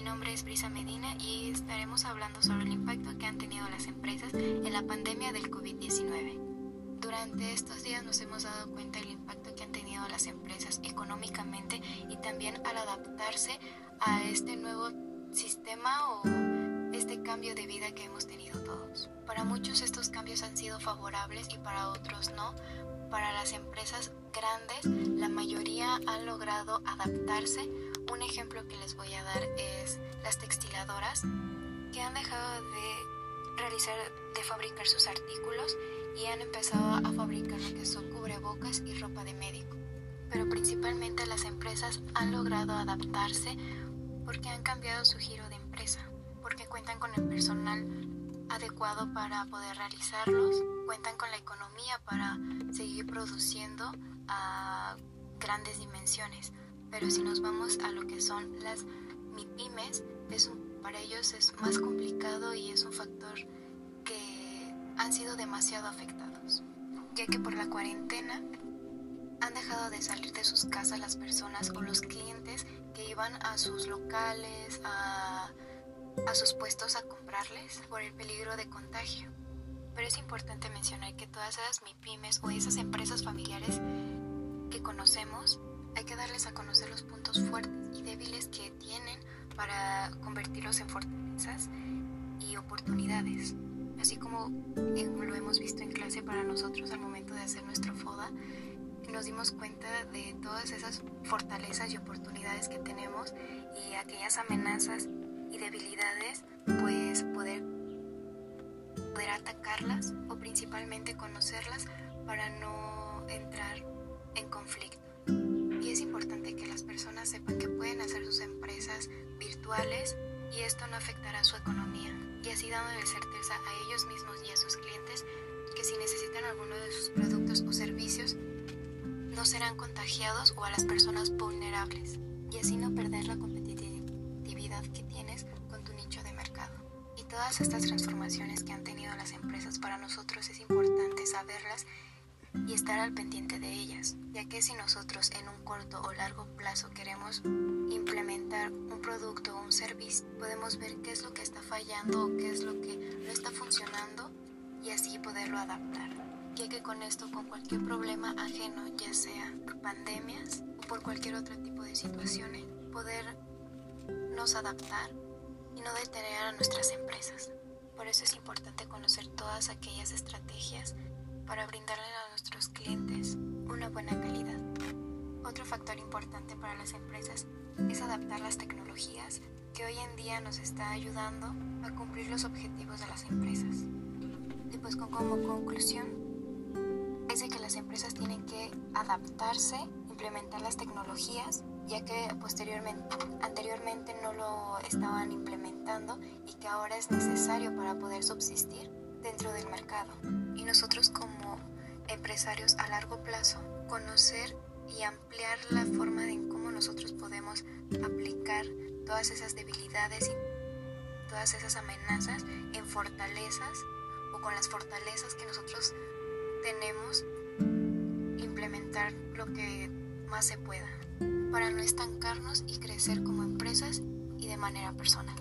Mi nombre es Brisa Medina y estaremos hablando sobre el impacto que han tenido las empresas en la pandemia del COVID-19. Durante estos días nos hemos dado cuenta del impacto que han tenido las empresas económicamente y también al adaptarse a este nuevo sistema o este cambio de vida que hemos tenido todos. Para muchos estos cambios han sido favorables y para otros no. Para las empresas grandes, la mayoría han logrado adaptarse. Un ejemplo que les voy a dar es las textiladoras, que han dejado de realizar, de fabricar sus artículos y han empezado a fabricar lo que son cubrebocas y ropa de médico. Pero principalmente las empresas han logrado adaptarse porque han cambiado su giro de empresa, porque cuentan con el personal adecuado para poder realizarlos, cuentan con la economía para seguir produciendo a grandes dimensiones. Pero si nos vamos a lo que son las MIPIMES, es para ellos es más complicado y es un factor que han sido demasiado afectados, ya que por la cuarentena han dejado de salir de sus casas las personas o los clientes que iban a sus locales, a, a sus puestos a comprarles por el peligro de contagio. Pero es importante mencionar que todas esas MIPIMES o esas empresas familiares que conocemos, hay que darles a conocer los puntos fuertes y débiles que tienen para convertirlos en fortalezas y oportunidades. Así como lo hemos visto en clase para nosotros al momento de hacer nuestro FODA, nos dimos cuenta de todas esas fortalezas y oportunidades que tenemos y aquellas amenazas y debilidades, pues poder, poder atacarlas o principalmente conocerlas para no entrar en conflicto. Es importante que las personas sepan que pueden hacer sus empresas virtuales y esto no afectará su economía. Y así dándole certeza a ellos mismos y a sus clientes que si necesitan alguno de sus productos o servicios, no serán contagiados o a las personas vulnerables. Y así no perder la competitividad que tienes con tu nicho de mercado. Y todas estas transformaciones que han tenido las empresas para nosotros es importante saberlas y estar al pendiente de ellas, ya que si nosotros en un corto o largo plazo queremos implementar un producto o un servicio, podemos ver qué es lo que está fallando o qué es lo que no está funcionando y así poderlo adaptar. Ya que con esto, con cualquier problema ajeno, ya sea por pandemias o por cualquier otro tipo de situaciones, podernos adaptar y no detener a nuestras empresas. Por eso es importante conocer todas aquellas estrategias para brindarle a clientes una buena calidad. Otro factor importante para las empresas es adaptar las tecnologías que hoy en día nos está ayudando a cumplir los objetivos de las empresas. Y pues con, como conclusión es de que las empresas tienen que adaptarse, implementar las tecnologías, ya que posteriormente, anteriormente no lo estaban implementando y que ahora es necesario para poder subsistir dentro del mercado. Y nosotros como empresarios a largo plazo, conocer y ampliar la forma de cómo nosotros podemos aplicar todas esas debilidades y todas esas amenazas en fortalezas o con las fortalezas que nosotros tenemos, implementar lo que más se pueda para no estancarnos y crecer como empresas y de manera personal.